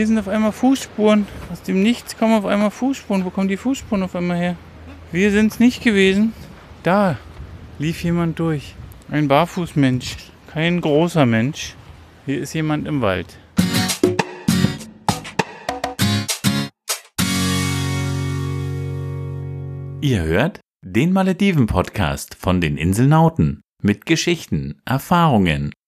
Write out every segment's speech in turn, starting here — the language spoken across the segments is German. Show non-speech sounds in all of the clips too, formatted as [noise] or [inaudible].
Hier sind auf einmal Fußspuren. Aus dem Nichts kommen auf einmal Fußspuren. Wo kommen die Fußspuren auf einmal her? Wir sind es nicht gewesen. Da lief jemand durch. Ein Barfußmensch. Kein großer Mensch. Hier ist jemand im Wald. Ihr hört den Malediven-Podcast von den Inselnauten mit Geschichten, Erfahrungen,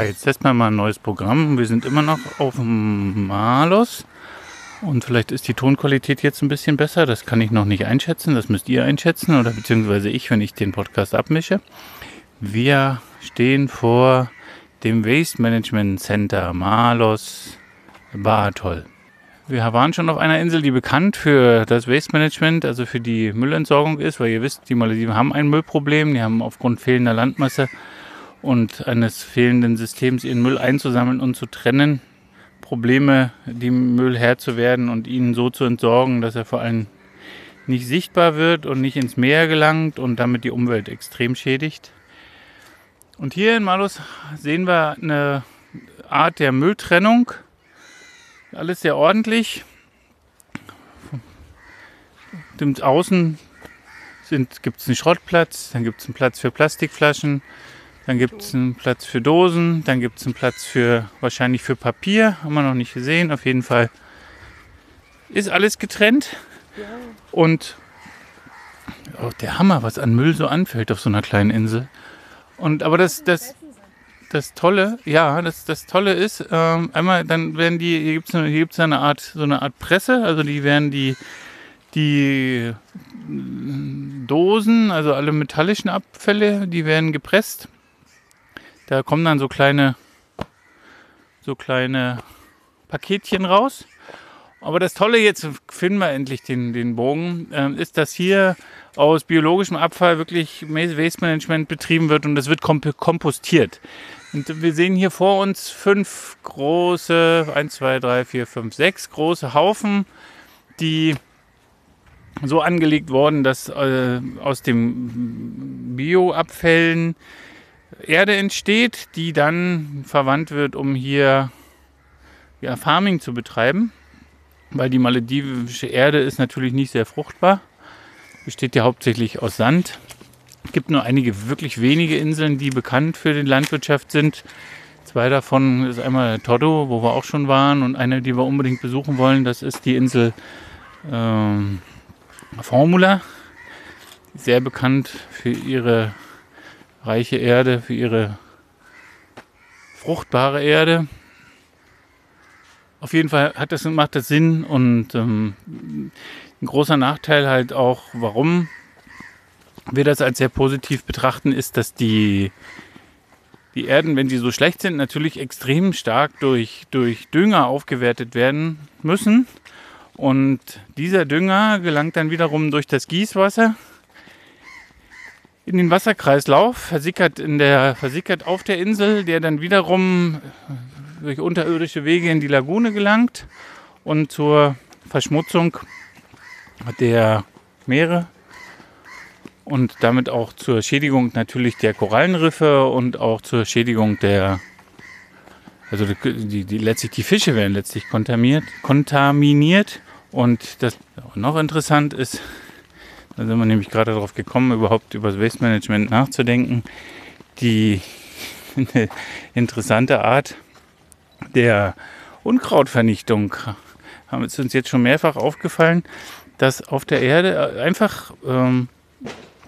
Tja, jetzt testen wir mal ein neues Programm. Wir sind immer noch auf dem Malus. Und vielleicht ist die Tonqualität jetzt ein bisschen besser. Das kann ich noch nicht einschätzen. Das müsst ihr einschätzen oder beziehungsweise ich, wenn ich den Podcast abmische. Wir stehen vor dem Waste Management Center Malos Bartol. Wir waren schon auf einer Insel, die bekannt für das Waste Management, also für die Müllentsorgung ist, weil ihr wisst, die Malediven haben ein Müllproblem. Die haben aufgrund fehlender Landmasse und eines fehlenden Systems ihren Müll einzusammeln und zu trennen, Probleme, dem Müll Herr zu werden und ihn so zu entsorgen, dass er vor allem nicht sichtbar wird und nicht ins Meer gelangt und damit die Umwelt extrem schädigt. Und hier in Malus sehen wir eine Art der Mülltrennung. Alles sehr ordentlich. Außen gibt es einen Schrottplatz, dann gibt es einen Platz für Plastikflaschen, dann gibt es einen Platz für Dosen, dann gibt es einen Platz für wahrscheinlich für Papier, haben wir noch nicht gesehen. Auf jeden Fall ist alles getrennt. Und oh, der Hammer, was an Müll so anfällt auf so einer kleinen Insel. Und aber das, das, das Tolle, ja, das, das Tolle ist, ähm, einmal dann werden die, hier gibt es eine, hier gibt's eine Art, so eine Art Presse, also die werden die, die Dosen, also alle metallischen Abfälle, die werden gepresst da kommen dann so kleine, so kleine Paketchen raus. Aber das Tolle, jetzt finden wir endlich den, den Bogen, äh, ist, dass hier aus biologischem Abfall wirklich Waste Management betrieben wird und es wird kompostiert. Und wir sehen hier vor uns fünf große, 1, 2, 3, 4, 5, 6 große Haufen, die so angelegt wurden, dass äh, aus den Bioabfällen Erde entsteht, die dann verwandt wird, um hier ja, Farming zu betreiben. Weil die maledivische Erde ist natürlich nicht sehr fruchtbar. Besteht ja hauptsächlich aus Sand. Es gibt nur einige wirklich wenige Inseln, die bekannt für die Landwirtschaft sind. Zwei davon ist einmal Todo, wo wir auch schon waren, und eine, die wir unbedingt besuchen wollen, das ist die Insel ähm, Formula. Sehr bekannt für ihre reiche Erde, für ihre fruchtbare Erde. Auf jeden Fall hat das, macht das Sinn und ähm, ein großer Nachteil halt auch, warum wir das als sehr positiv betrachten, ist, dass die, die Erden, wenn sie so schlecht sind, natürlich extrem stark durch, durch Dünger aufgewertet werden müssen. Und dieser Dünger gelangt dann wiederum durch das Gießwasser in den Wasserkreislauf, versickert, in der, versickert auf der Insel, der dann wiederum durch unterirdische Wege in die Lagune gelangt und zur Verschmutzung der Meere und damit auch zur Schädigung natürlich der Korallenriffe und auch zur Schädigung der, also die, die, letztlich die Fische werden letztlich kontaminiert, kontaminiert und das noch interessant ist, da sind wir nämlich gerade darauf gekommen, überhaupt über das Waste Management nachzudenken. Die [laughs] interessante Art der Unkrautvernichtung haben uns jetzt schon mehrfach aufgefallen, dass auf der Erde einfach ähm,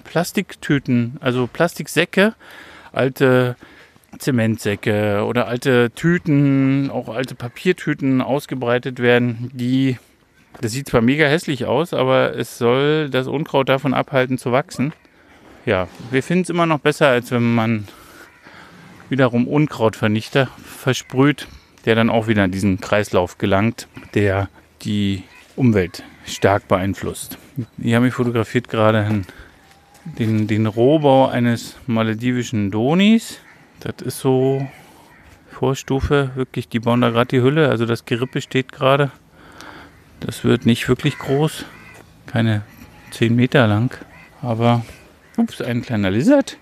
Plastiktüten, also Plastiksäcke, alte Zementsäcke oder alte Tüten, auch alte Papiertüten ausgebreitet werden, die Das sieht zwar mega hässlich aus, aber es soll das Unkraut davon abhalten zu wachsen. Ja, wir finden es immer noch besser, als wenn man wiederum Unkrautvernichter versprüht, der dann auch wieder in diesen Kreislauf gelangt, der die Umwelt stark beeinflusst. Hier habe ich fotografiert gerade den, den Rohbau eines maledivischen Donis. Das ist so Vorstufe, wirklich, die bauen da gerade die Hülle, also das Gerippe steht gerade. Das wird nicht wirklich groß, keine 10 Meter lang, aber ups, ein kleiner Lizard.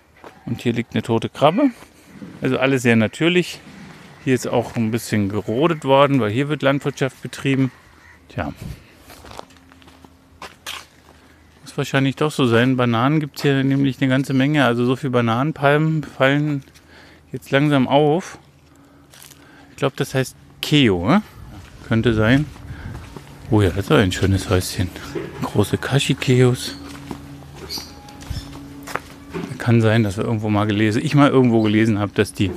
Und hier liegt eine tote Krabbe. Also alles sehr natürlich. Hier ist auch ein bisschen gerodet worden, weil hier wird Landwirtschaft betrieben. Tja. Muss wahrscheinlich doch so sein. Bananen gibt es hier nämlich eine ganze Menge. Also so viele Bananenpalmen fallen jetzt langsam auf. Ich glaube, das heißt Keo. Ne? Könnte sein. Oh ja, das ist ein schönes Häuschen. Große Kashikeos. Kann sein, dass wir irgendwo mal gelesen, ich mal irgendwo gelesen habe, dass die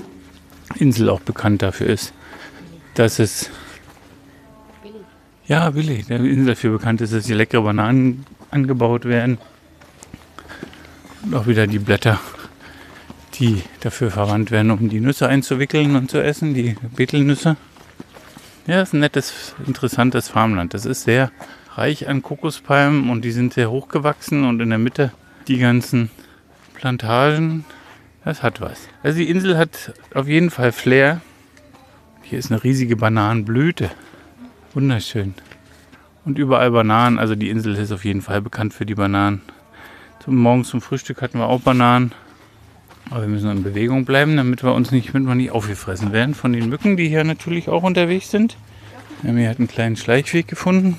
Insel auch bekannt dafür ist, dass es ja, Billy, der Insel dafür bekannt ist, dass hier leckere Bananen angebaut werden. Und auch wieder die Blätter, die dafür verwandt werden, um die Nüsse einzuwickeln und zu essen, die Betelnüsse. Ja, ist ein nettes, interessantes Farmland. Das ist sehr reich an Kokospalmen und die sind sehr hochgewachsen und in der Mitte die ganzen Plantagen. Das hat was. Also die Insel hat auf jeden Fall Flair. Hier ist eine riesige Bananenblüte. Wunderschön. Und überall Bananen. Also die Insel ist auf jeden Fall bekannt für die Bananen. Zum Morgens zum Frühstück hatten wir auch Bananen. Aber wir müssen in Bewegung bleiben, damit wir uns nicht, damit wir nicht aufgefressen werden von den Mücken, die hier natürlich auch unterwegs sind. Wir haben halt einen kleinen Schleichweg gefunden,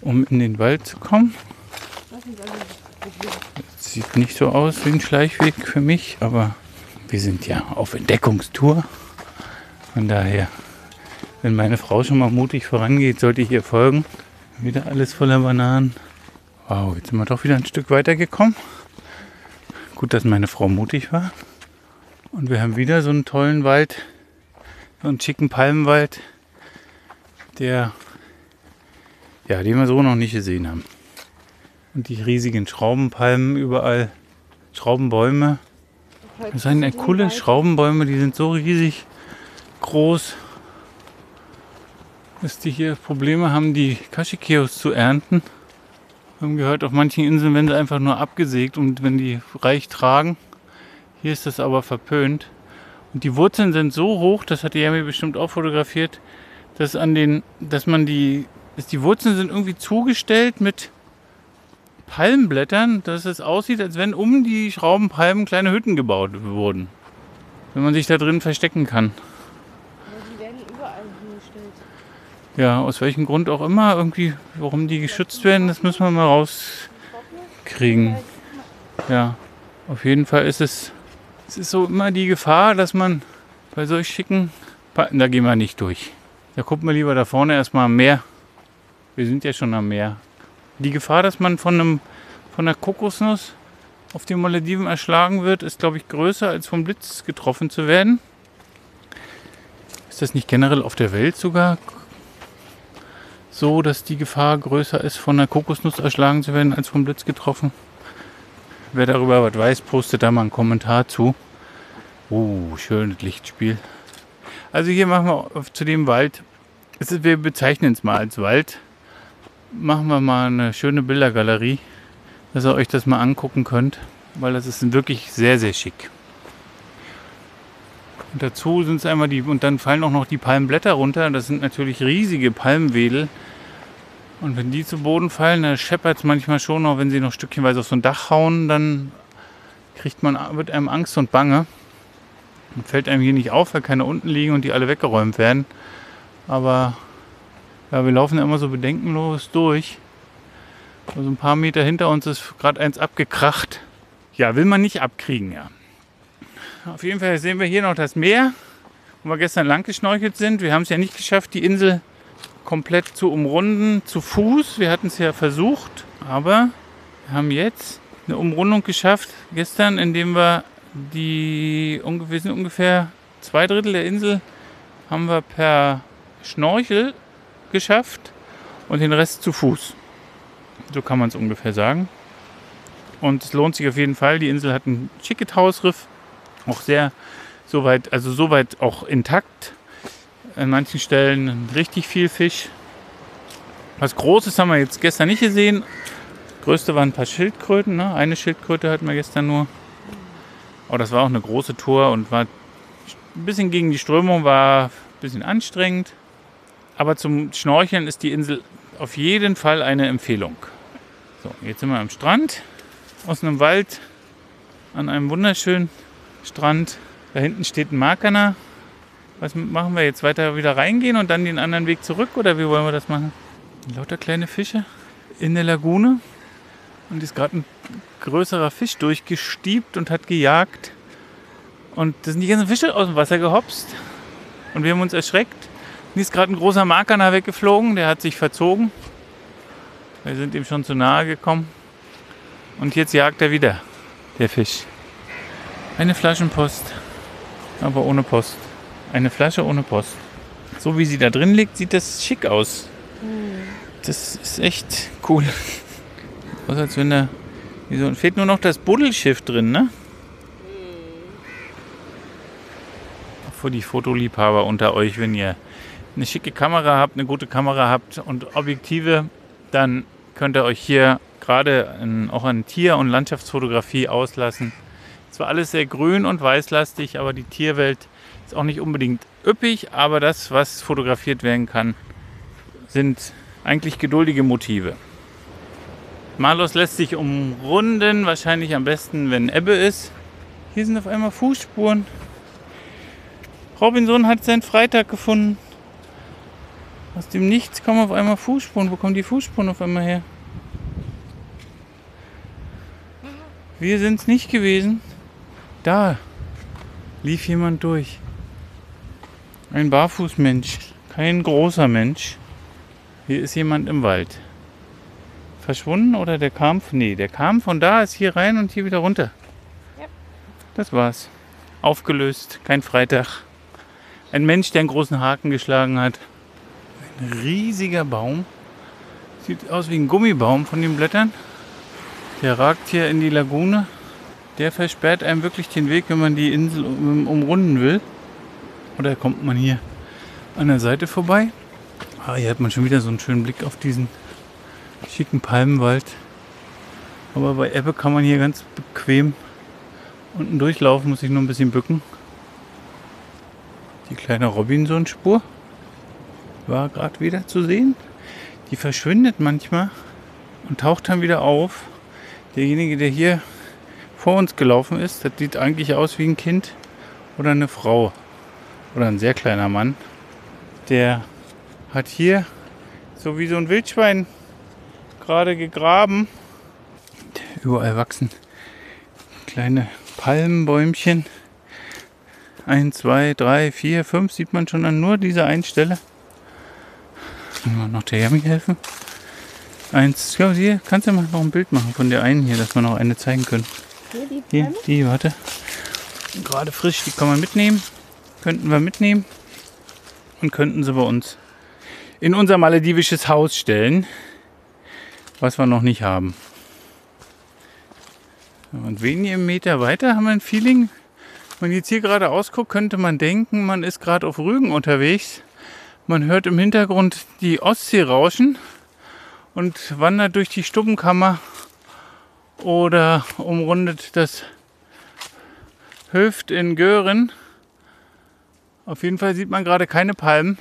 um in den Wald zu kommen. Das sieht nicht so aus wie ein Schleichweg für mich, aber wir sind ja auf Entdeckungstour. Von daher wenn meine Frau schon mal mutig vorangeht, sollte ich ihr folgen. Wieder alles voller Bananen. Wow, jetzt sind wir doch wieder ein Stück weiter gekommen. Gut, dass meine Frau mutig war. Und wir haben wieder so einen tollen Wald, so einen schicken Palmenwald, der, ja, den wir so noch nicht gesehen haben. Und die riesigen Schraubenpalmen überall, Schraubenbäume. Das sind coole Schraubenbäume, die sind so riesig groß dass die hier Probleme haben, die Kashikeos zu ernten. Wir haben gehört, auf manchen Inseln werden sie einfach nur abgesägt und wenn die reich tragen. Hier ist das aber verpönt. Und die Wurzeln sind so hoch, das hat Yami bestimmt auch fotografiert, dass an den, dass man die, dass die Wurzeln sind irgendwie zugestellt mit Palmblättern, dass es aussieht, als wenn um die Schraubenpalmen kleine Hütten gebaut wurden. Wenn man sich da drin verstecken kann. Ja, aus welchem Grund auch immer, irgendwie, warum die geschützt werden, das müssen wir mal rauskriegen. Ja, auf jeden Fall ist es, es ist so immer die Gefahr, dass man bei solch schicken, da gehen wir nicht durch. Da gucken wir lieber da vorne erstmal am Meer. Wir sind ja schon am Meer. Die Gefahr, dass man von einem, von einer Kokosnuss auf den Malediven erschlagen wird, ist, glaube ich, größer als vom Blitz getroffen zu werden. Ist das nicht generell auf der Welt sogar so, dass die Gefahr größer ist, von einer Kokosnuss erschlagen zu werden, als vom Blitz getroffen. Wer darüber was weiß, postet da mal einen Kommentar zu. Uh, schönes Lichtspiel. Also hier machen wir zu dem Wald, ist, wir bezeichnen es mal als Wald, machen wir mal eine schöne Bildergalerie, dass ihr euch das mal angucken könnt, weil das ist wirklich sehr, sehr schick. Und dazu sind es einmal die, und dann fallen auch noch die Palmblätter runter. Das sind natürlich riesige Palmwedel, und wenn die zu Boden fallen, dann scheppert es manchmal schon noch, wenn sie noch stückchenweise auf so ein Dach hauen, dann kriegt man, wird einem Angst und Bange. Und fällt einem hier nicht auf, weil keine unten liegen und die alle weggeräumt werden. Aber ja, wir laufen immer so bedenkenlos durch. Also ein paar Meter hinter uns ist gerade eins abgekracht. Ja, will man nicht abkriegen, ja. Auf jeden Fall sehen wir hier noch das Meer, wo wir gestern lang geschnorchelt sind. Wir haben es ja nicht geschafft, die Insel komplett zu umrunden zu Fuß. Wir hatten es ja versucht, aber wir haben jetzt eine Umrundung geschafft gestern, indem wir die ungefähr, ungefähr zwei Drittel der Insel haben wir per Schnorchel geschafft und den Rest zu Fuß. So kann man es ungefähr sagen. Und es lohnt sich auf jeden Fall. Die Insel hat ein schickes Hausriff, auch sehr soweit, also soweit auch intakt. An manchen Stellen richtig viel Fisch. Was Großes haben wir jetzt gestern nicht gesehen. Größte waren ein paar Schildkröten. Ne? Eine Schildkröte hatten wir gestern nur. Aber das war auch eine große Tour und war ein bisschen gegen die Strömung, war ein bisschen anstrengend. Aber zum Schnorcheln ist die Insel auf jeden Fall eine Empfehlung. So, jetzt sind wir am Strand, aus einem Wald, an einem wunderschönen Strand. Da hinten steht ein Markana. Was machen wir jetzt? Weiter wieder reingehen und dann den anderen Weg zurück oder wie wollen wir das machen? Lauter kleine Fische in der Lagune. Und ist gerade ein größerer Fisch durchgestiebt und hat gejagt. Und da sind die ganzen Fische aus dem Wasser gehopst. Und wir haben uns erschreckt. Und ist gerade ein großer Markana weggeflogen. Der hat sich verzogen. Wir sind ihm schon zu nahe gekommen. Und jetzt jagt er wieder, der Fisch. Eine Flaschenpost, aber ohne Post. Eine Flasche ohne Post. So wie sie da drin liegt, sieht das schick aus. Das ist echt cool. Was als wenn da. Wieso, fehlt nur noch das Buddelschiff drin, ne? Für die Fotoliebhaber unter euch, wenn ihr eine schicke Kamera habt, eine gute Kamera habt und Objektive, dann könnt ihr euch hier gerade an, auch an Tier- und Landschaftsfotografie auslassen. Es war alles sehr grün und weißlastig, aber die Tierwelt ist auch nicht unbedingt üppig, aber das, was fotografiert werden kann, sind eigentlich geduldige Motive. Malos lässt sich umrunden, wahrscheinlich am besten, wenn Ebbe ist. Hier sind auf einmal Fußspuren. Robinson hat seinen Freitag gefunden. Aus dem Nichts kommen auf einmal Fußspuren. Wo kommen die Fußspuren auf einmal her? Wir sind es nicht gewesen. Da lief jemand durch. Ein Barfußmensch, kein großer Mensch. Hier ist jemand im Wald. Verschwunden oder der kam? Nee, der kam von da, ist hier rein und hier wieder runter. Ja. Das war's. Aufgelöst, kein Freitag. Ein Mensch, der einen großen Haken geschlagen hat. Ein riesiger Baum. Sieht aus wie ein Gummibaum von den Blättern. Der ragt hier in die Lagune. Der versperrt einem wirklich den Weg, wenn man die Insel um, umrunden will. Oder kommt man hier an der Seite vorbei? Ah, hier hat man schon wieder so einen schönen Blick auf diesen schicken Palmenwald. Aber bei Ebbe kann man hier ganz bequem unten durchlaufen, muss ich nur ein bisschen bücken. Die kleine Robinson-Spur war gerade wieder zu sehen. Die verschwindet manchmal und taucht dann wieder auf. Derjenige, der hier vor uns gelaufen ist, das sieht eigentlich aus wie ein Kind oder eine Frau oder ein sehr kleiner Mann. Der hat hier so wie so ein Wildschwein gerade gegraben. Überall wachsen kleine Palmenbäumchen. Ein, zwei, drei, vier, fünf sieht man schon an nur dieser einen Stelle. Wir noch der Yami helfen? Eins, ja, hier kannst du mal noch ein Bild machen von der einen hier, dass wir noch eine zeigen können. Hier die Hier, die, warte. Gerade frisch, die kann man mitnehmen. Könnten wir mitnehmen. Und könnten sie bei uns in unser maledivisches Haus stellen. Was wir noch nicht haben. Und wenige Meter weiter haben wir ein Feeling. Wenn man jetzt hier gerade ausguckt, könnte man denken, man ist gerade auf Rügen unterwegs. Man hört im Hintergrund die Ostsee rauschen und wandert durch die Stubbenkammer oder umrundet das Höft in Göhren. Auf jeden Fall sieht man gerade keine Palmen.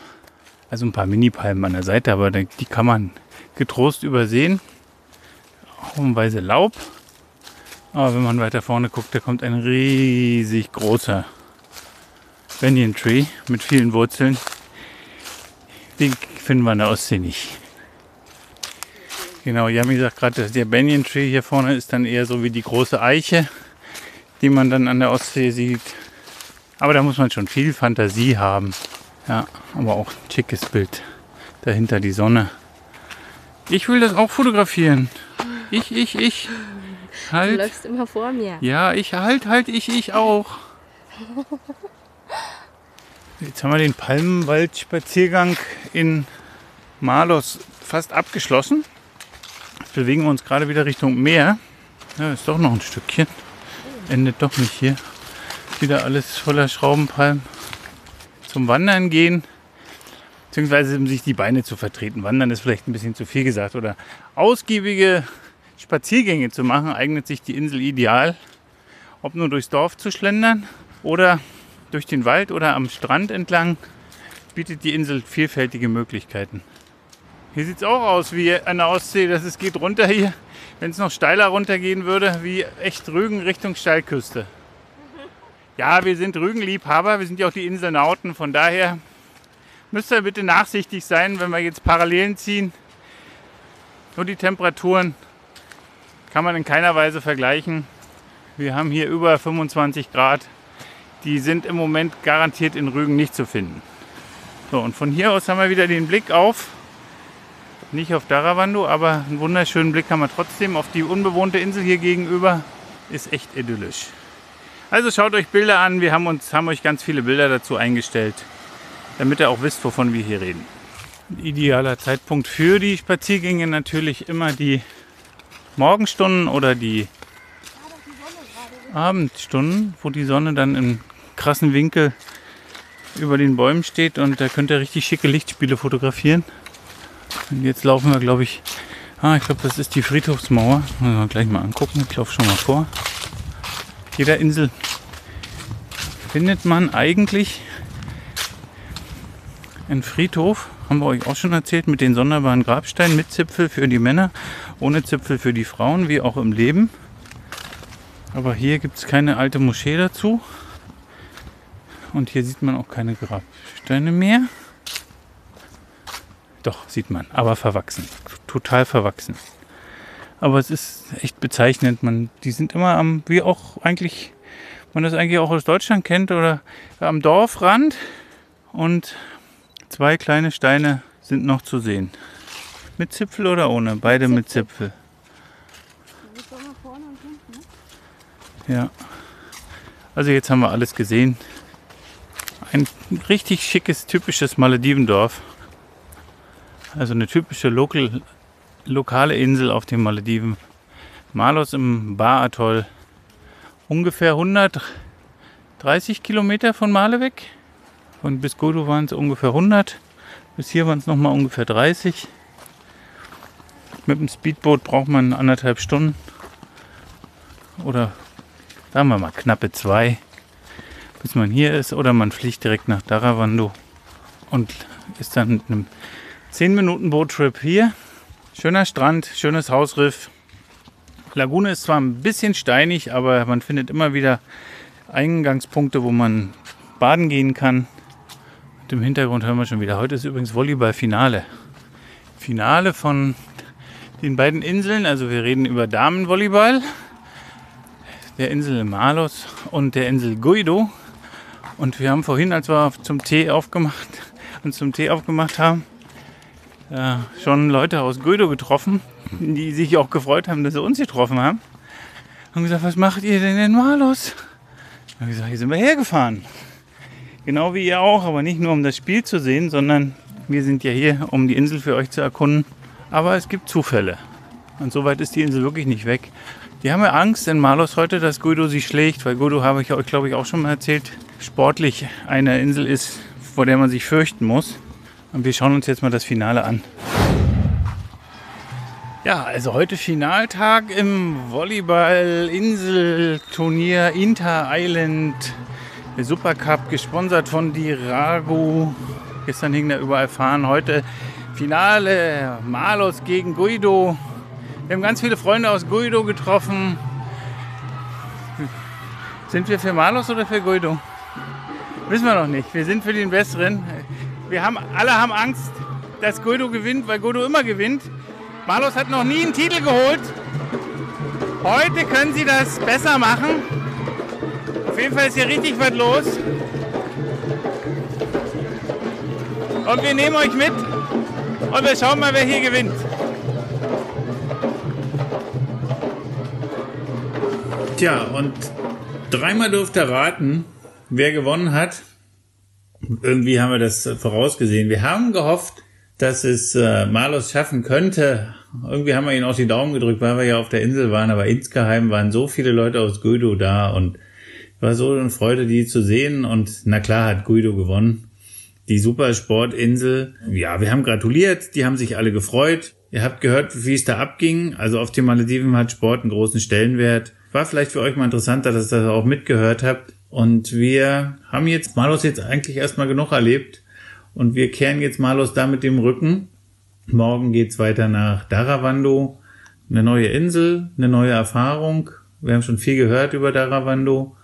Also ein paar Mini-Palmen an der Seite, aber die kann man getrost übersehen. Haufenweise Laub. Aber wenn man weiter vorne guckt, da kommt ein riesig großer Banyan Tree mit vielen Wurzeln. Den finden wir in der Ostsee nicht. Genau, Yami sagt gerade, dass der Banyan Tree hier vorne ist dann eher so wie die große Eiche, die man dann an der Ostsee sieht. Aber da muss man schon viel Fantasie haben. Ja, aber auch ein schickes Bild. Dahinter die Sonne. Ich will das auch fotografieren. Ich, ich, ich. Du Halt. läufst immer vor mir. Ja, ich halt, halt, ich, ich auch. Jetzt haben wir den Palmenwaldspaziergang in Malos fast abgeschlossen. Jetzt bewegen wir uns gerade wieder Richtung Meer. Ja, ist doch noch ein Stückchen. Endet doch nicht hier. Wieder alles voller Schraubenpalmen. Zum Wandern gehen, beziehungsweise um sich die Beine zu vertreten. Wandern ist vielleicht ein bisschen zu viel gesagt. Oder ausgiebige Spaziergänge zu machen, eignet sich die Insel ideal. Ob nur durchs Dorf zu schlendern oder durch den Wald oder am Strand entlang, bietet die Insel vielfältige Möglichkeiten. Hier sieht es auch aus wie an der Ostsee, dass es geht runter hier, wenn es noch steiler runtergehen würde, wie echt Rügen Richtung Steilküste. Ja, wir sind Rügenliebhaber, wir sind ja auch die Inselnauten, von daher müsst ihr bitte nachsichtig sein, wenn wir jetzt Parallelen ziehen. Nur die Temperaturen kann man in keiner Weise vergleichen. Wir haben hier über 25 Grad. Die sind im Moment garantiert in Rügen nicht zu finden. So, und von hier aus haben wir wieder den Blick auf, nicht auf Daravando, aber einen wunderschönen Blick haben wir trotzdem auf die unbewohnte Insel hier gegenüber. Ist echt idyllisch. Also schaut euch Bilder an. Wir haben, uns, haben euch ganz viele Bilder dazu eingestellt, damit ihr auch wisst, wovon wir hier reden. Ein idealer Zeitpunkt für die Spaziergänge natürlich immer die Morgenstunden oder die Abendstunden, wo die Sonne dann im krassen Winkel über den Bäumen steht und da könnt ihr richtig schicke Lichtspiele fotografieren. Und jetzt laufen wir, glaube ich, ah, ich glaube, das ist die Friedhofsmauer. Müssen wir gleich mal angucken. Ich laufe schon mal vor. Jeder Insel findet man eigentlich einen Friedhof. Haben wir euch auch schon erzählt mit den sonderbaren Grabsteinen mit Zipfel für die Männer, ohne Zipfel für die Frauen, wie auch im Leben. Aber hier gibt es keine alte Moschee dazu. Und hier sieht man auch keine Grabsteine mehr. Doch, sieht man, aber verwachsen. Total verwachsen. Aber es ist echt bezeichnend. Man, die sind immer am, wie auch eigentlich, man das eigentlich auch aus Deutschland kennt, oder am Dorfrand. Und zwei kleine Steine sind noch zu sehen. Mit Zipfel oder ohne? Beide mit Zipfel. Ja. Also jetzt haben wir alles gesehen. Ein richtig schickes, typisches Maledivendorf. Also eine typische Local, lokale Insel auf den Malediven. Malos im Bar-Atoll. Ungefähr 130 Kilometer von Male weg. Von bis Godo waren es ungefähr 100. Bis hier waren es nochmal ungefähr 30. Mit dem Speedboot braucht man anderthalb Stunden. Oder sagen wir mal knappe zwei, bis man hier ist. Oder man fliegt direkt nach Daravando und ist dann mit einem 10 Minuten Boottrip hier. Schöner Strand, schönes Hausriff. Lagune ist zwar ein bisschen steinig, aber man findet immer wieder Eingangspunkte, wo man baden gehen kann. Und im Hintergrund hören wir schon wieder. Heute ist übrigens Volleyball-Finale. Finale von den beiden Inseln. Also wir reden über Damenvolleyball der Insel Malos und der Insel Guido. Und wir haben vorhin, als wir zum Tee aufgemacht, uns zum Tee aufgemacht haben, äh, schon Leute aus Guido getroffen, die sich auch gefreut haben, dass sie uns getroffen haben. Haben gesagt, was macht ihr denn in Malos? Haben gesagt, hier sind wir hergefahren. Genau wie ihr auch, aber nicht nur um das Spiel zu sehen, sondern wir sind ja hier, um die Insel für euch zu erkunden. Aber es gibt Zufälle. Und so weit ist die Insel wirklich nicht weg. Die haben ja Angst in Malos heute, dass Guido sie schlägt, weil Guido, habe ich euch glaube ich auch schon mal erzählt, sportlich eine Insel ist, vor der man sich fürchten muss. Und wir schauen uns jetzt mal das Finale an. Ja, also heute Finaltag im Volleyball-Inselturnier Inter Island Supercup, gesponsert von Dirago. Gestern hing da überall Fahren. Heute Finale Malos gegen Guido. Wir haben ganz viele Freunde aus Guido getroffen. Sind wir für Malos oder für Guido? Wissen wir noch nicht. Wir sind für den Besseren. Wir haben, alle haben Angst, dass Guido gewinnt, weil Guido immer gewinnt. Malos hat noch nie einen Titel geholt. Heute können sie das besser machen. Auf jeden Fall ist hier richtig was los. Und wir nehmen euch mit und wir schauen mal, wer hier gewinnt. Tja, und dreimal durfte er raten, wer gewonnen hat. Irgendwie haben wir das vorausgesehen. Wir haben gehofft, dass es äh, Malus schaffen könnte. Irgendwie haben wir ihn auch die Daumen gedrückt, weil wir ja auf der Insel waren, aber insgeheim waren so viele Leute aus Guido da und war so eine Freude, die zu sehen und na klar hat Guido gewonnen. Die Supersportinsel. Ja, wir haben gratuliert, die haben sich alle gefreut. Ihr habt gehört, wie es da abging. Also auf den Malediven hat Sport einen großen Stellenwert. War vielleicht für euch mal interessanter, dass ihr das auch mitgehört habt. Und wir haben jetzt Malus jetzt eigentlich erstmal genug erlebt. Und wir kehren jetzt Malus da mit dem Rücken. Morgen geht's weiter nach Daravando. Eine neue Insel, eine neue Erfahrung. Wir haben schon viel gehört über Daravando.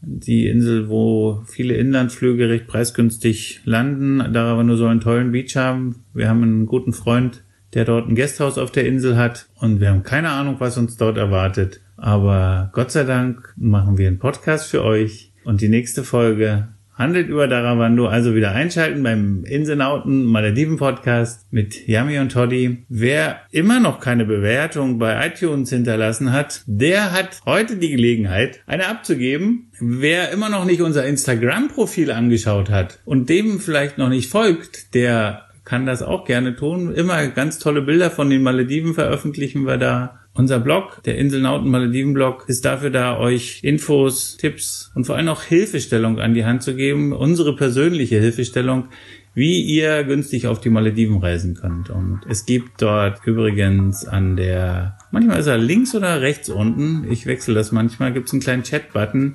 Die Insel, wo viele Inlandflüge recht preisgünstig landen. Daravando soll einen tollen Beach haben. Wir haben einen guten Freund, der dort ein Gasthaus auf der Insel hat. Und wir haben keine Ahnung, was uns dort erwartet. Aber Gott sei Dank machen wir einen Podcast für euch. Und die nächste Folge handelt über Daravando. Also wieder einschalten beim Inselnauten Malediven Podcast mit Yami und Toddy. Wer immer noch keine Bewertung bei iTunes hinterlassen hat, der hat heute die Gelegenheit, eine abzugeben. Wer immer noch nicht unser Instagram-Profil angeschaut hat und dem vielleicht noch nicht folgt, der kann das auch gerne tun. Immer ganz tolle Bilder von den Malediven veröffentlichen wir da. Unser Blog, der Inselnauten Malediven Blog, ist dafür da, euch Infos, Tipps und vor allem auch Hilfestellung an die Hand zu geben. Unsere persönliche Hilfestellung, wie ihr günstig auf die Malediven reisen könnt. Und es gibt dort übrigens an der, manchmal ist er links oder rechts unten, ich wechsle das manchmal, gibt es einen kleinen Chat-Button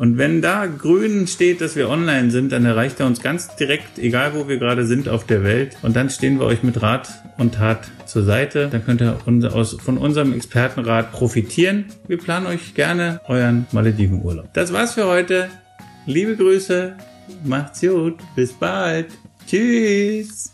und wenn da grün steht, dass wir online sind, dann erreicht er uns ganz direkt, egal wo wir gerade sind auf der Welt. Und dann stehen wir euch mit Rat und Tat zur Seite. Dann könnt ihr von unserem Expertenrat profitieren. Wir planen euch gerne euren Maledivenurlaub. Das war's für heute. Liebe Grüße. Macht's gut. Bis bald. Tschüss.